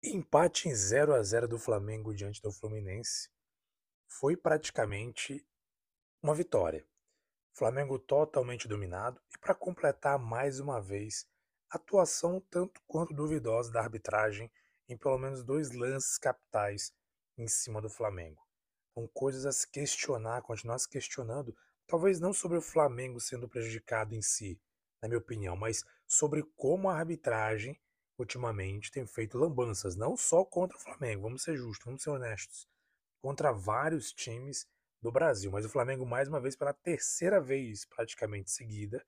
Empate em 0 a 0 do Flamengo diante do Fluminense foi praticamente uma vitória. Flamengo totalmente dominado e para completar mais uma vez, atuação tanto quanto duvidosa da arbitragem em pelo menos dois lances capitais em cima do Flamengo. São coisas a se questionar, continuar se questionando, talvez não sobre o Flamengo sendo prejudicado em si, na minha opinião, mas sobre como a arbitragem ultimamente tem feito lambanças, não só contra o Flamengo, vamos ser justos, vamos ser honestos, contra vários times do Brasil. Mas o Flamengo, mais uma vez, pela terceira vez praticamente seguida,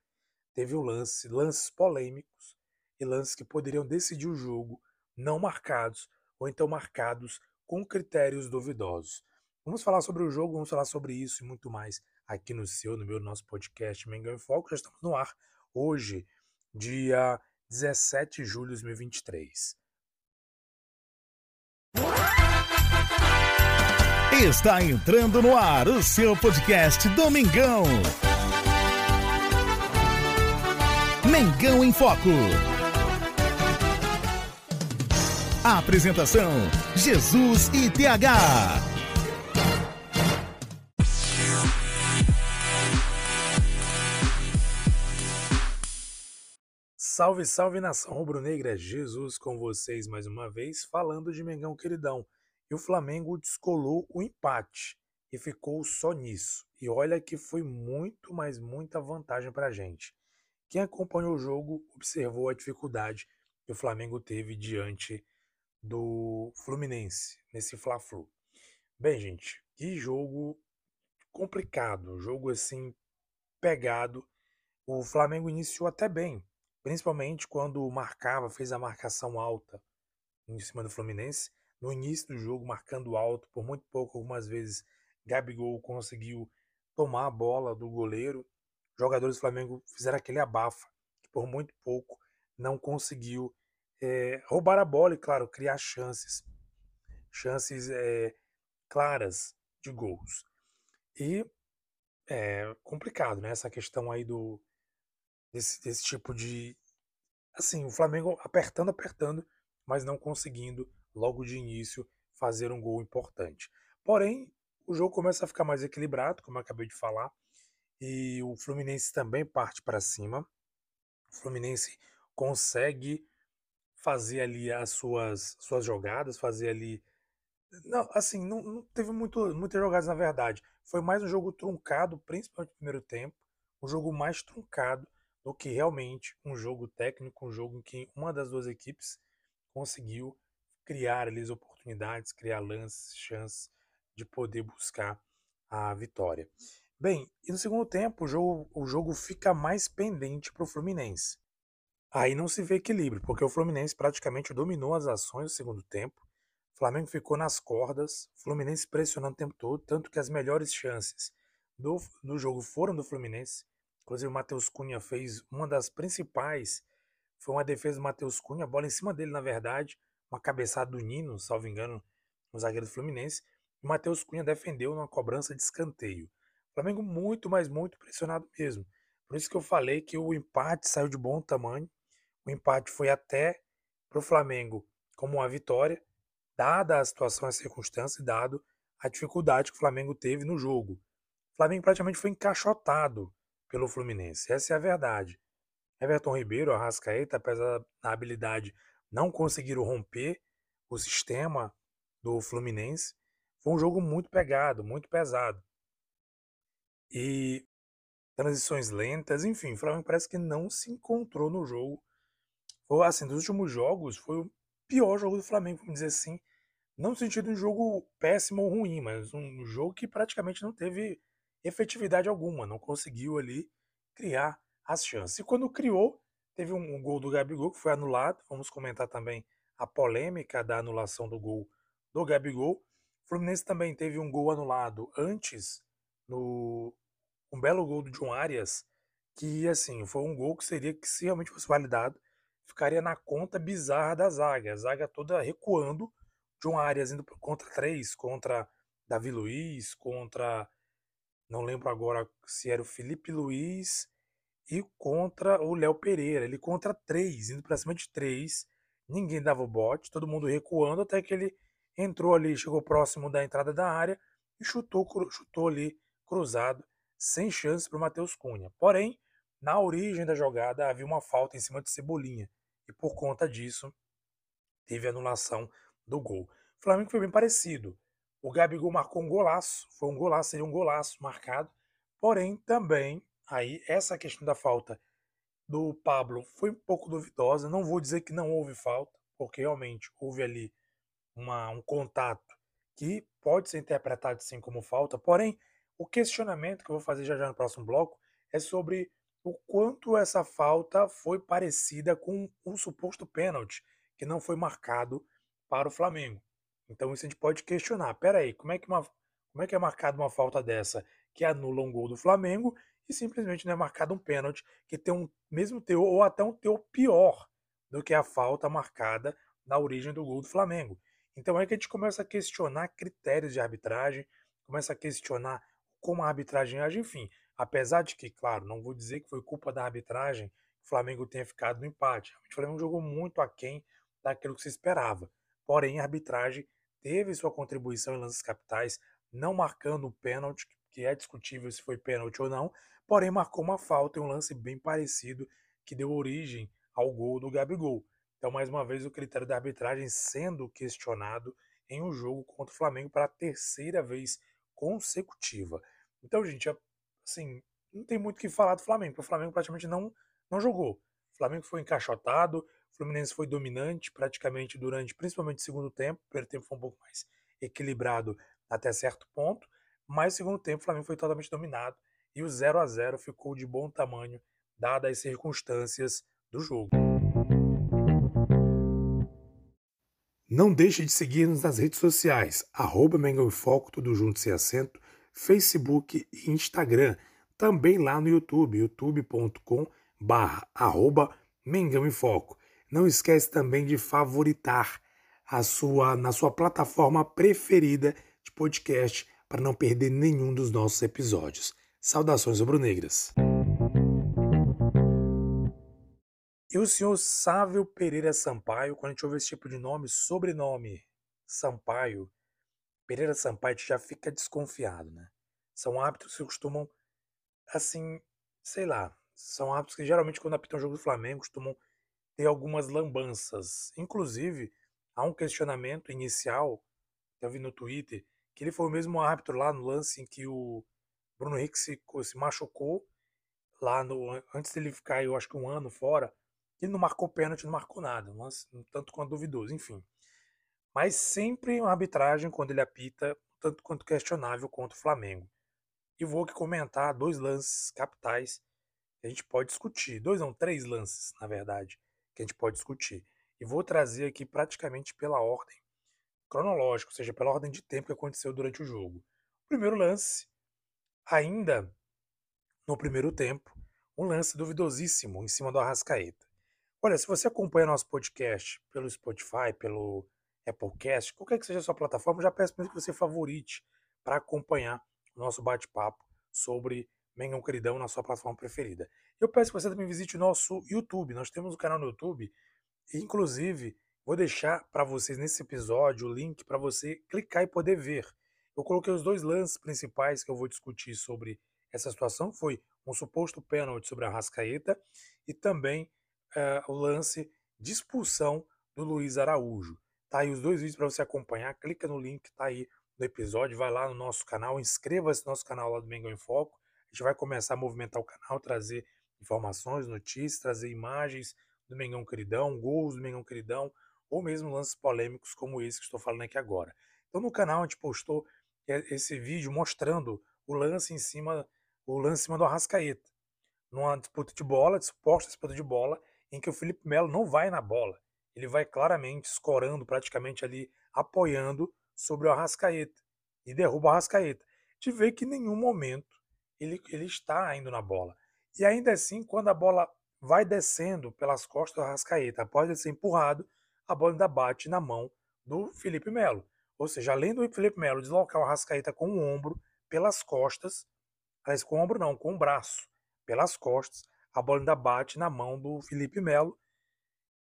teve o lance, lances polêmicos e lances que poderiam decidir o jogo, não marcados, ou então marcados com critérios duvidosos. Vamos falar sobre o jogo, vamos falar sobre isso e muito mais aqui no seu, no meu, nosso podcast Mengão em Foco. Já estamos no ar hoje, dia 17 de julho de 2023. Está entrando no ar o seu podcast Domingão. Mengão em Foco. A apresentação: Jesus e TH. Salve, salve nação rubro-negra, Jesus com vocês mais uma vez, falando de Mengão queridão. E o Flamengo descolou o empate e ficou só nisso. E olha que foi muito, mas muita vantagem para a gente. Quem acompanhou o jogo observou a dificuldade que o Flamengo teve diante do Fluminense nesse Fla-Flu. Bem, gente, que jogo complicado, jogo assim pegado. O Flamengo iniciou até bem, Principalmente quando marcava, fez a marcação alta em cima do Fluminense. No início do jogo, marcando alto, por muito pouco, algumas vezes, Gabigol conseguiu tomar a bola do goleiro. Jogadores do Flamengo fizeram aquele abafa, que por muito pouco não conseguiu é, roubar a bola e, claro, criar chances. Chances é, claras de gols. E é complicado, né? Essa questão aí do, desse, desse tipo de. Assim, o Flamengo apertando, apertando, mas não conseguindo logo de início fazer um gol importante. Porém, o jogo começa a ficar mais equilibrado, como eu acabei de falar, e o Fluminense também parte para cima. O Fluminense consegue fazer ali as suas, suas jogadas, fazer ali. Não, assim, não, não teve muito, muitas jogadas na verdade. Foi mais um jogo truncado, principalmente no primeiro tempo. Um jogo mais truncado do que realmente um jogo técnico, um jogo em que uma das duas equipes conseguiu criar ali as oportunidades, criar lances, chances de poder buscar a vitória. Bem, e no segundo tempo o jogo, o jogo fica mais pendente para o Fluminense. Aí não se vê equilíbrio, porque o Fluminense praticamente dominou as ações no segundo tempo. O Flamengo ficou nas cordas, o Fluminense pressionando o tempo todo, tanto que as melhores chances do, do jogo foram do Fluminense. Inclusive o Matheus Cunha fez uma das principais, foi uma defesa do Matheus Cunha, bola em cima dele, na verdade, uma cabeçada do Nino, salvo engano, no zagueiro do Fluminense. O Matheus Cunha defendeu numa cobrança de escanteio. O Flamengo muito, mas muito pressionado mesmo. Por isso que eu falei que o empate saiu de bom tamanho. O empate foi até para o Flamengo como uma vitória, dada a situação e a circunstância, dado a dificuldade que o Flamengo teve no jogo. O Flamengo praticamente foi encaixotado pelo Fluminense. Essa é a verdade. Everton Ribeiro, Arrascaeta, apesar da habilidade, não conseguiram romper o sistema do Fluminense. Foi um jogo muito pegado, muito pesado. E transições lentas, enfim, o Flamengo parece que não se encontrou no jogo. Foi assim, dos últimos jogos, foi o pior jogo do Flamengo, vamos dizer assim. Não no sentido de um jogo péssimo ou ruim, mas um jogo que praticamente não teve efetividade alguma, não conseguiu ali criar as chances. E quando criou, teve um, gol do Gabigol que foi anulado. Vamos comentar também a polêmica da anulação do gol do Gabigol. O Fluminense também teve um gol anulado antes, no um belo gol do John Arias, que assim, foi um gol que seria que se realmente fosse validado, ficaria na conta bizarra da zaga, a zaga toda recuando, John Arias indo contra três, contra Davi Luiz, contra não lembro agora se era o Felipe Luiz e contra o Léo Pereira. Ele contra três, indo para cima de três, ninguém dava o bote, todo mundo recuando até que ele entrou ali, chegou próximo da entrada da área e chutou, chutou ali cruzado, sem chance para o Matheus Cunha. Porém, na origem da jogada havia uma falta em cima de Cebolinha e por conta disso teve anulação do gol. O Flamengo foi bem parecido. O Gabigol marcou um golaço, foi um golaço, seria um golaço marcado. Porém, também, aí, essa questão da falta do Pablo foi um pouco duvidosa. Não vou dizer que não houve falta, porque realmente houve ali uma, um contato que pode ser interpretado sim como falta. Porém, o questionamento que eu vou fazer já já no próximo bloco é sobre o quanto essa falta foi parecida com um suposto pênalti que não foi marcado para o Flamengo. Então isso a gente pode questionar. Pera aí, como é que, uma, como é, que é marcada uma falta dessa que anula um gol do Flamengo e simplesmente não é marcado um pênalti que tem um mesmo teor ou até um teor pior do que a falta marcada na origem do gol do Flamengo. Então é que a gente começa a questionar critérios de arbitragem, começa a questionar como a arbitragem age, enfim. Apesar de que, claro, não vou dizer que foi culpa da arbitragem que o Flamengo tenha ficado no empate. O Flamengo jogou muito aquém daquilo que se esperava. Porém, a arbitragem teve sua contribuição em lances capitais, não marcando o pênalti, que é discutível se foi pênalti ou não, porém marcou uma falta em um lance bem parecido que deu origem ao gol do Gabigol. Então, mais uma vez, o critério da arbitragem sendo questionado em um jogo contra o Flamengo para a terceira vez consecutiva. Então, gente, assim, não tem muito o que falar do Flamengo, porque o Flamengo praticamente não, não jogou. O Flamengo foi encaixotado, Fluminense foi dominante praticamente durante, principalmente o segundo tempo. O primeiro tempo foi um pouco mais equilibrado até certo ponto, mas o segundo tempo o Flamengo foi totalmente dominado e o 0 a 0 ficou de bom tamanho, dadas as circunstâncias do jogo. Não deixe de seguir-nos nas redes sociais, arroba Mengão em Foco, tudo junto sem acento, Facebook e Instagram. Também lá no YouTube, youtube.com arroba Mengão em Foco. Não esquece também de favoritar a sua na sua plataforma preferida de podcast para não perder nenhum dos nossos episódios. Saudações rubro-negras. E o senhor Sávio Pereira Sampaio, quando a gente ouve esse tipo de nome, sobrenome Sampaio, Pereira Sampaio, já fica desconfiado, né? São hábitos que costumam, assim, sei lá, são hábitos que geralmente quando apitam o jogo do Flamengo costumam ter algumas lambanças. Inclusive, há um questionamento inicial que eu vi no Twitter, que ele foi o mesmo árbitro lá no lance em que o Bruno Henrique se, se machucou lá no antes dele ficar, eu acho que um ano fora, ele não marcou pênalti, não marcou nada, mas tanto quanto duvidoso, enfim. Mas sempre uma arbitragem quando ele apita, tanto quanto questionável contra o Flamengo. E vou aqui comentar dois lances capitais que a gente pode discutir. Dois não, três lances, na verdade, que a gente pode discutir. E vou trazer aqui praticamente pela ordem cronológica, ou seja, pela ordem de tempo que aconteceu durante o jogo. Primeiro lance, ainda no primeiro tempo, um lance duvidosíssimo em cima do Arrascaeta. Olha, se você acompanha nosso podcast pelo Spotify, pelo Applecast, qualquer que seja a sua plataforma, já peço mesmo que você favorite para acompanhar o nosso bate-papo sobre Mengão Queridão na sua plataforma preferida. Eu peço que você também visite o nosso YouTube. Nós temos um canal no YouTube. Inclusive, vou deixar para vocês nesse episódio o link para você clicar e poder ver. Eu coloquei os dois lances principais que eu vou discutir sobre essa situação. Foi um suposto pênalti sobre a Rascaeta e também uh, o lance de expulsão do Luiz Araújo. Tá aí os dois vídeos para você acompanhar. Clica no link, tá aí no episódio. Vai lá no nosso canal, inscreva-se no nosso canal lá do Mengão em Foco. A gente vai começar a movimentar o canal, trazer informações, notícias, trazer imagens do Mengão Queridão, gols do Mengão Queridão, ou mesmo lances polêmicos como esse que estou falando aqui agora. Então no canal a gente postou esse vídeo mostrando o lance em cima, o lance em cima do Arrascaeta. Numa disputa de bola, suposta disputa de bola, em que o Felipe Melo não vai na bola. Ele vai claramente escorando, praticamente ali, apoiando sobre o Arrascaeta. E derruba o Arrascaeta. De ver que em nenhum momento ele, ele está indo na bola. E ainda assim, quando a bola vai descendo pelas costas do Arrascaeta, após ser empurrado, a bola ainda bate na mão do Felipe Melo. Ou seja, além do Felipe Melo deslocar o Arrascaeta com o ombro pelas costas, aliás, com o ombro não, com o braço pelas costas, a bola ainda bate na mão do Felipe Melo.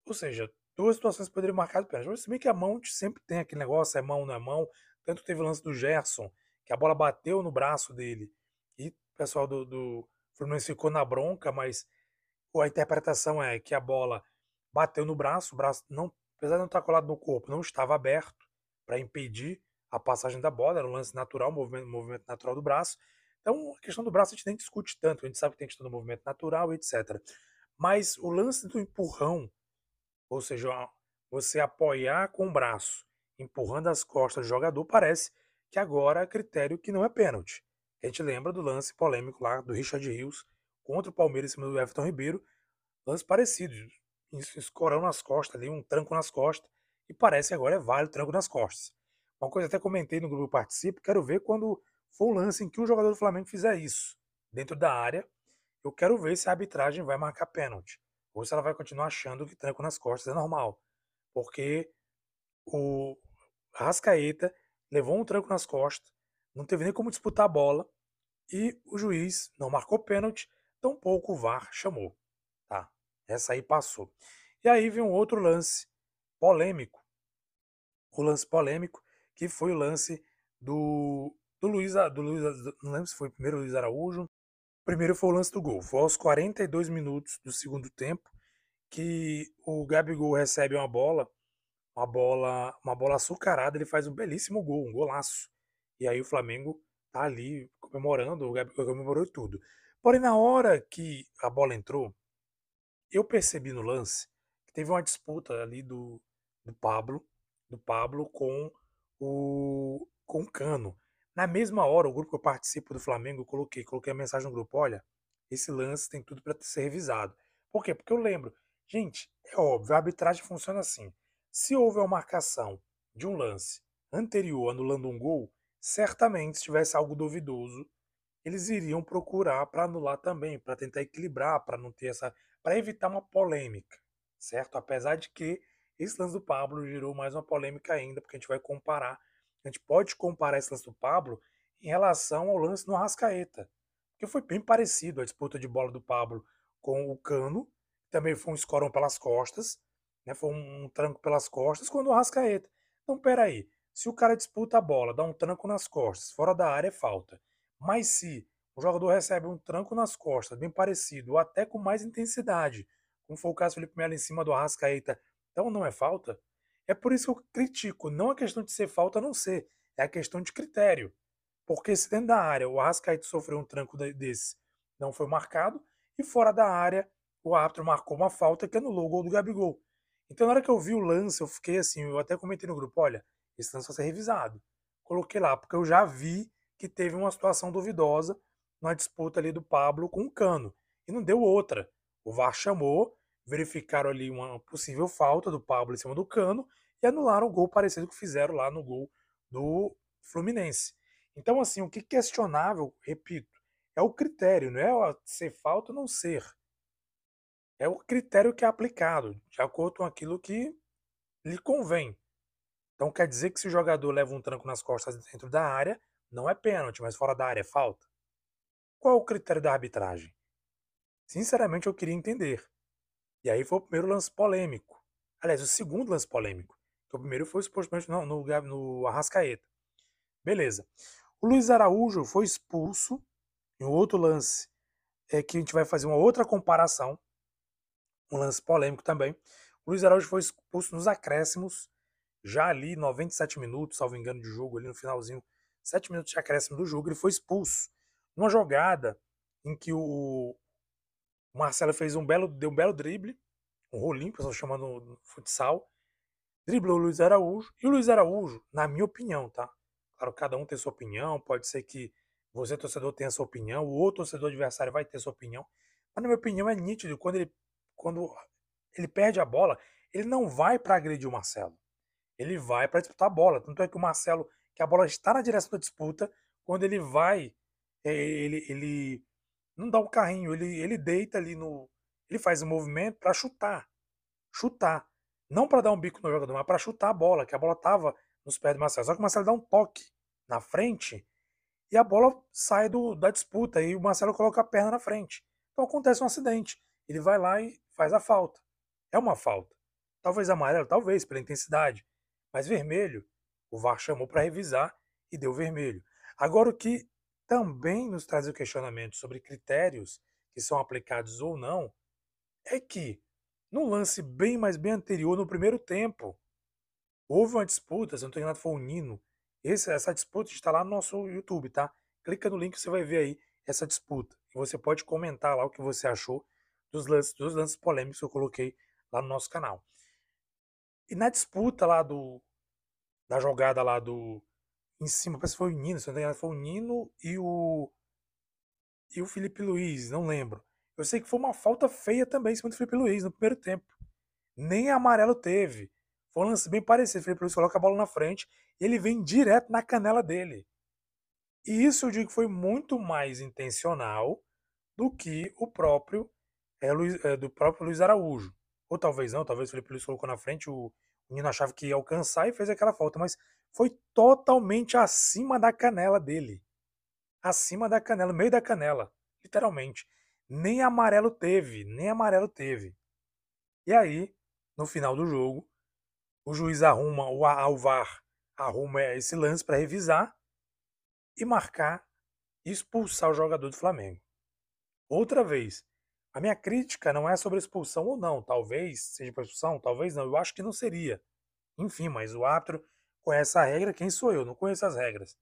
Ou seja, duas situações poderiam marcar pênalti. Se bem que a mão sempre tem aquele negócio, é mão, não é mão. Tanto teve o lance do Gerson, que a bola bateu no braço dele. E o pessoal do, do Fluminense ficou na bronca, mas a interpretação é que a bola bateu no braço, o braço não, apesar de não estar colado no corpo, não estava aberto para impedir a passagem da bola, era um lance natural, movimento, movimento natural do braço. Então, a questão do braço a gente nem discute tanto, a gente sabe que tem questão do movimento natural, etc. Mas o lance do empurrão, ou seja, você apoiar com o braço, empurrando as costas do jogador, parece que agora é critério que não é pênalti. A gente lembra do lance polêmico lá do Richard Rios contra o Palmeiras em cima do Everton Ribeiro, lance parecido, escorão nas costas ali, um tranco nas costas, e parece que agora é válido tranco nas costas. Uma coisa até comentei no grupo Participe, quero ver quando for um lance em que o jogador do Flamengo fizer isso, dentro da área, eu quero ver se a arbitragem vai marcar pênalti, ou se ela vai continuar achando que tranco nas costas é normal, porque o Rascaeta levou um tranco nas costas, não teve nem como disputar a bola, e o juiz não marcou pênalti, tampouco o VAR chamou. Tá, essa aí passou. E aí vem um outro lance polêmico. O lance polêmico que foi o lance do, do Luiz, do Luiz, não lembro se foi o primeiro Luiz Araújo. O primeiro foi o lance do gol. Foi aos 42 minutos do segundo tempo que o Gabigol recebe uma bola, uma bola, uma bola açucarada, ele faz um belíssimo gol, um golaço. E aí o Flamengo tá ali comemorando, o Gabigol comemorou tudo. Porém, na hora que a bola entrou, eu percebi no lance que teve uma disputa ali do, do Pablo, do Pablo com o, com o Cano. Na mesma hora, o grupo que eu participo do Flamengo, eu coloquei, coloquei a mensagem no grupo: olha, esse lance tem tudo para ser revisado. Por quê? Porque eu lembro, gente, é óbvio, a arbitragem funciona assim. Se houver uma marcação de um lance anterior anulando um gol, certamente, se tivesse algo duvidoso, eles iriam procurar para anular também, para tentar equilibrar, para não ter essa. para evitar uma polêmica, certo? Apesar de que esse lance do Pablo gerou mais uma polêmica ainda, porque a gente vai comparar, a gente pode comparar esse lance do Pablo em relação ao lance no Arrascaeta, que foi bem parecido a disputa de bola do Pablo com o Cano, também foi um escorão pelas costas, né, foi um, tranco pelas costas, quando o Arrascaeta. Então, peraí, se o cara disputa a bola, dá um tranco nas costas, fora da área é falta. Mas se o jogador recebe um tranco nas costas, bem parecido, ou até com mais intensidade, como foi o caso do Felipe Melo em cima do Arrascaeta então não é falta? É por isso que eu critico, não a questão de ser falta ou não ser, é a questão de critério. Porque se dentro da área o Arrascaeta sofreu um tranco desse, não foi marcado, e fora da área o árbitro marcou uma falta que anulou o gol do Gabigol. Então na hora que eu vi o lance, eu fiquei assim, eu até comentei no grupo, olha, esse lance vai ser revisado. Coloquei lá, porque eu já vi que teve uma situação duvidosa na disputa ali do Pablo com o Cano. E não deu outra. O VAR chamou, verificaram ali uma possível falta do Pablo em cima do cano e anularam o gol parecido que fizeram lá no gol do Fluminense. Então, assim, o que é questionável, repito, é o critério, não é ser falta ou não ser. É o critério que é aplicado, de acordo com aquilo que lhe convém. Então quer dizer que se o jogador leva um tranco nas costas dentro da área, não é pênalti, mas fora da área é falta? Qual o critério da arbitragem? Sinceramente, eu queria entender. E aí foi o primeiro lance polêmico. Aliás, o segundo lance polêmico. Que o primeiro foi supostamente no, no, no Arrascaeta. Beleza. O Luiz Araújo foi expulso em outro lance é que a gente vai fazer uma outra comparação. Um lance polêmico também. O Luiz Araújo foi expulso nos acréscimos, já ali 97 minutos, salvo engano, de jogo, ali no finalzinho, 7 minutos de acréscimo do jogo, ele foi expulso. Numa jogada em que o, o Marcelo fez um belo, deu um belo drible, um rolinho, pessoal chamando no futsal. Driblou o Luiz Araújo. E o Luiz Araújo, na minha opinião, tá? Claro, cada um tem sua opinião. Pode ser que você, torcedor, tenha sua opinião. O outro torcedor adversário vai ter sua opinião. Mas, na minha opinião, é nítido. Quando ele, quando ele perde a bola, ele não vai para agredir o Marcelo. Ele vai para disputar a bola. Tanto é que o Marcelo, que a bola está na direção da disputa, quando ele vai, eh, ele, ele não dá um carrinho, ele, ele deita ali no. Ele faz um movimento para chutar. Chutar. Não para dar um bico no jogador, mas para chutar a bola, que a bola tava nos pés do Marcelo. Só que o Marcelo dá um toque na frente e a bola sai do, da disputa e o Marcelo coloca a perna na frente. Então acontece um acidente. Ele vai lá e faz a falta. É uma falta. Talvez amarelo, talvez, pela intensidade. Mas vermelho, o VAR chamou para revisar e deu vermelho. Agora, o que também nos traz o questionamento sobre critérios que são aplicados ou não é que, num lance bem, mais bem anterior, no primeiro tempo, houve uma disputa, se não estou enganado, foi o Nino. Esse, essa disputa está lá no nosso YouTube, tá? Clica no link você vai ver aí essa disputa. Você pode comentar lá o que você achou dos lances, dos lances polêmicos que eu coloquei lá no nosso canal. E na disputa lá do. Da jogada lá do. Em cima, parece que foi o Nino, se não engano, foi o Nino e o. E o Felipe Luiz, não lembro. Eu sei que foi uma falta feia também em cima do Felipe Luiz no primeiro tempo. Nem amarelo teve. Foi um lance bem parecido. O Felipe Luiz coloca a bola na frente e ele vem direto na canela dele. E isso eu digo que foi muito mais intencional do que o próprio é, Luiz, é, do próprio Luiz Araújo. Ou talvez não, talvez o Felipe Luiz colocou na frente, o, o Nino achava que ia alcançar e fez aquela falta, mas foi totalmente acima da canela dele. Acima da canela, meio da canela, literalmente. Nem amarelo teve, nem amarelo teve. E aí, no final do jogo, o juiz arruma, o Alvar arruma esse lance para revisar e marcar e expulsar o jogador do Flamengo. Outra vez, a minha crítica não é sobre expulsão ou não. Talvez seja para expulsão, talvez não. Eu acho que não seria. Enfim, mas o árbitro conhece a regra, quem sou eu? Não conheço as regras.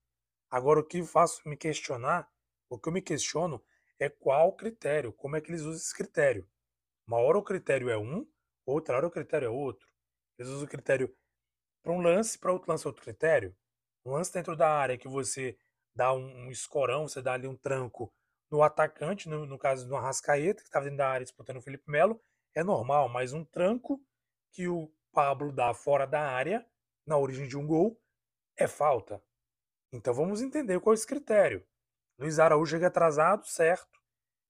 Agora, o que faço me questionar, o que eu me questiono é qual critério, como é que eles usam esse critério. Uma hora o critério é um, outra hora o critério é outro. Eles usam o critério para um lance, para outro lance é outro critério. Um lance dentro da área que você dá um, um escorão, você dá ali um tranco no atacante, no, no caso do Arrascaeta, que estava dentro da área disputando o Felipe Melo, é normal, mas um tranco que o Pablo dá fora da área, na origem de um gol, é falta. Então vamos entender qual é esse critério. Luiz Araújo chega atrasado, certo.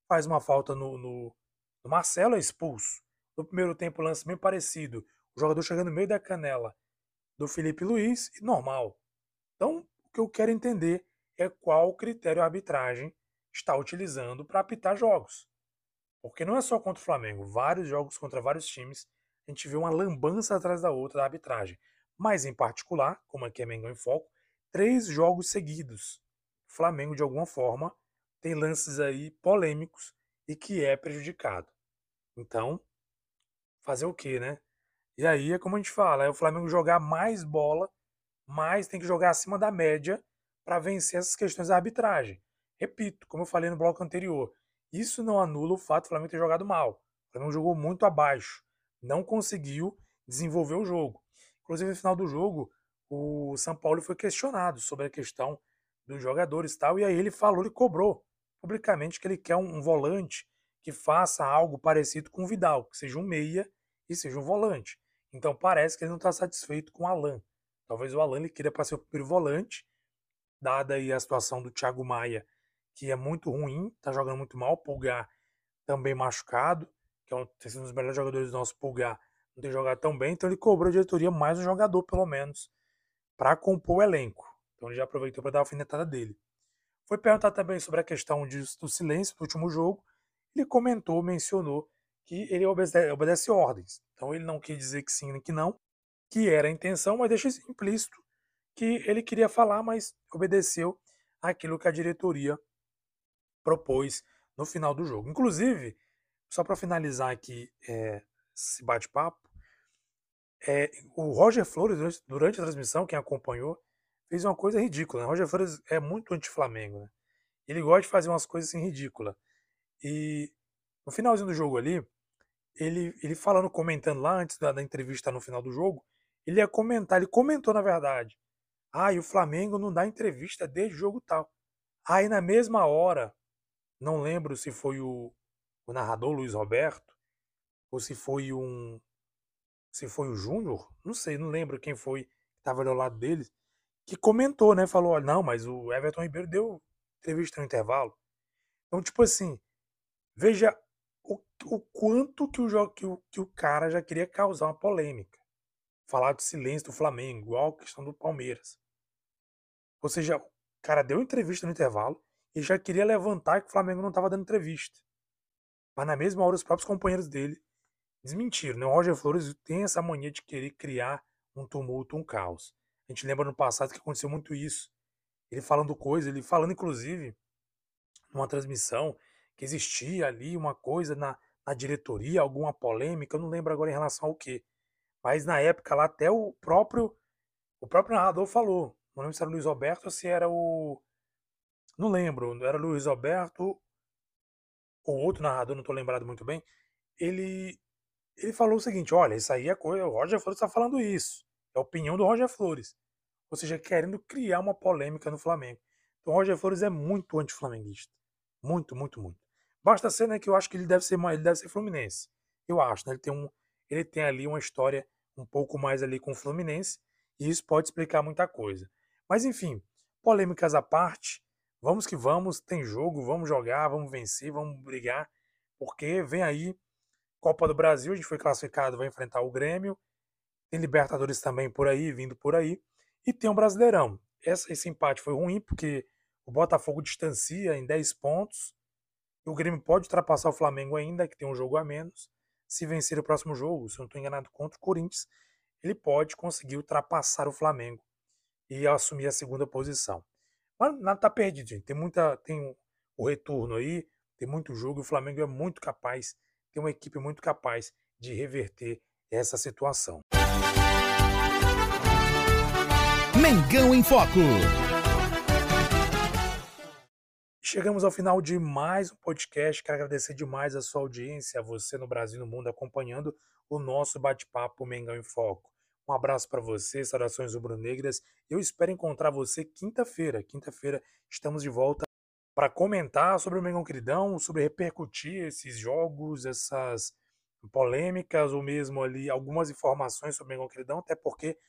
Faz uma falta no, no, no Marcelo, é expulso. No primeiro tempo, lance bem parecido. O jogador chega no meio da canela do Felipe Luiz, normal. Então, o que eu quero entender é qual critério a arbitragem está utilizando para apitar jogos. Porque não é só contra o Flamengo, vários jogos contra vários times, a gente vê uma lambança atrás da outra da arbitragem. Mas em particular, como aqui é Mengão em Foco, três jogos seguidos. O Flamengo, de alguma forma, tem lances aí polêmicos e que é prejudicado. Então, fazer o quê, né? E aí é como a gente fala, é o Flamengo jogar mais bola, mas tem que jogar acima da média para vencer essas questões da arbitragem. Repito, como eu falei no bloco anterior, isso não anula o fato do Flamengo ter jogado mal. O Flamengo jogou muito abaixo, não conseguiu desenvolver o jogo. Inclusive, no final do jogo, o São Paulo foi questionado sobre a questão dos jogadores e tal, e aí ele falou, ele cobrou publicamente que ele quer um, um volante que faça algo parecido com o Vidal, que seja um meia e seja um volante. Então parece que ele não está satisfeito com o Alan. Talvez o Alan ele queira para ser o primeiro volante, dada aí a situação do Thiago Maia que é muito ruim, tá jogando muito mal. Pulgar também machucado, que é um, tem sido um dos melhores jogadores do nosso Pulgar, não tem jogado tão bem, então ele cobrou a diretoria mais um jogador, pelo menos, para compor o elenco. Então ele já aproveitou para dar a alfinetada dele. Foi perguntado também sobre a questão de, do silêncio do último jogo. Ele comentou, mencionou que ele obedece, obedece ordens. Então ele não quis dizer que sim nem que não, que era a intenção, mas deixa implícito que ele queria falar, mas obedeceu aquilo que a diretoria propôs no final do jogo. Inclusive, só para finalizar aqui é, esse bate-papo, é, o Roger Flores, durante, durante, a transmissão, quem acompanhou, fez uma coisa ridícula. Né? O Roger Flores é muito anti-Flamengo. Né? Ele gosta de fazer umas coisas assim ridículas. E no finalzinho do jogo ali, ele, ele falando, comentando lá antes da, da entrevista no final do jogo, ele ia comentar, ele comentou na verdade. Ah, e o Flamengo não dá entrevista desde o jogo tal. Aí na mesma hora, não lembro se foi o, o narrador Luiz Roberto ou se foi um se foi o Júnior, não sei, não lembro quem foi que estava ao lado deles, que comentou, né? Falou, não, mas o Everton Ribeiro deu entrevista no intervalo. Então, tipo assim, veja o, o quanto que o, que, o, que o cara já queria causar uma polêmica. Falar de silêncio do Flamengo, igual a questão do Palmeiras. Ou seja, o cara deu entrevista no intervalo, e já queria levantar que o Flamengo não estava dando entrevista. Mas na mesma hora, os próprios companheiros dele desmentiram, né? O Roger Flores tem essa mania de querer criar um tumulto, um caos. A gente lembra no passado que aconteceu muito isso. Ele falando coisa, ele falando inclusive numa transmissão que existia ali uma coisa na, na diretoria, alguma polêmica, eu não lembro agora em relação ao que. Mas na época lá até o próprio o próprio narrador falou. Não lembro se era o Luiz Roberto ou se era o não lembro, era Luiz Roberto ou outro narrador, não estou lembrado muito bem. Ele ele falou o seguinte: olha, isso aí é coisa, o Roger Flores está falando isso. É a opinião do Roger Flores. Ou seja, querendo criar uma polêmica no Flamengo. Então o Roger Flores é muito anti-flamenguista. Muito, muito, muito. Basta ser, né, que eu acho que ele deve ser, ele deve ser fluminense. Eu acho, né? Ele tem, um, ele tem ali uma história um pouco mais ali com o Fluminense. E isso pode explicar muita coisa. Mas enfim, polêmicas à parte. Vamos que vamos, tem jogo, vamos jogar, vamos vencer, vamos brigar. Porque vem aí Copa do Brasil, a gente foi classificado, vai enfrentar o Grêmio. Tem Libertadores também por aí, vindo por aí. E tem o um Brasileirão. Essa, esse empate foi ruim, porque o Botafogo distancia em 10 pontos. O Grêmio pode ultrapassar o Flamengo ainda, que tem um jogo a menos. Se vencer o próximo jogo, se eu não estou enganado, contra o Corinthians, ele pode conseguir ultrapassar o Flamengo e assumir a segunda posição. Mas nada está perdido, gente. Tem muita. Tem o retorno aí, tem muito jogo, e o Flamengo é muito capaz tem uma equipe muito capaz de reverter essa situação. Mengão em Foco. Chegamos ao final de mais um podcast. Quero agradecer demais a sua audiência, a você no Brasil e no mundo acompanhando o nosso bate-papo Mengão em Foco. Um abraço para você, saudações rubro-negras. Eu espero encontrar você quinta-feira. Quinta-feira estamos de volta para comentar sobre o Mengão Queridão, sobre repercutir esses jogos, essas polêmicas ou mesmo ali algumas informações sobre o Mengão Queridão, até porque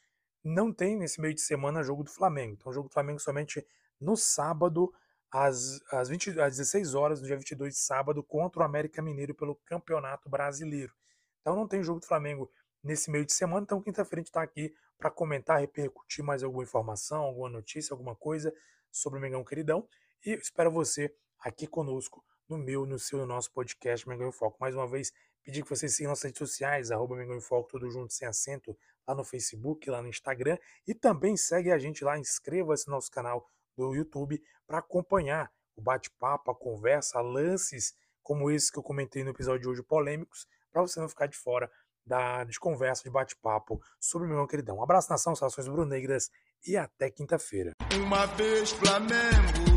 não tem nesse meio de semana jogo do Flamengo. Então, o jogo do Flamengo somente no sábado, às, às, 20, às 16 horas, no dia 22 de sábado, contra o América Mineiro pelo Campeonato Brasileiro. Então, não tem jogo do Flamengo nesse meio de semana. Então, quinta-feira a gente está aqui para comentar, repercutir mais alguma informação, alguma notícia, alguma coisa sobre o Mengão Queridão. E espero você aqui conosco no meu, no seu, no nosso podcast Mengão em Foco. Mais uma vez, pedir que vocês sigam nossas redes sociais, arroba Mengão em Foco, tudo junto, sem acento, lá no Facebook, lá no Instagram. E também segue a gente lá, inscreva-se no nosso canal do YouTube para acompanhar o bate-papo, a conversa, lances como esse que eu comentei no episódio de hoje, polêmicos, para você não ficar de fora da, de conversa, de bate-papo sobre o meu queridão. Um abraço, nação, saudações brunegras e até quinta-feira. Uma vez Flamengo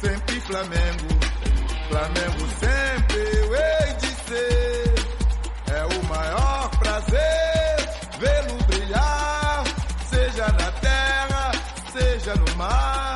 sempre Flamengo. Flamengo sempre eu hei de ser. É o maior prazer vê-lo brilhar, seja na terra, seja no mar.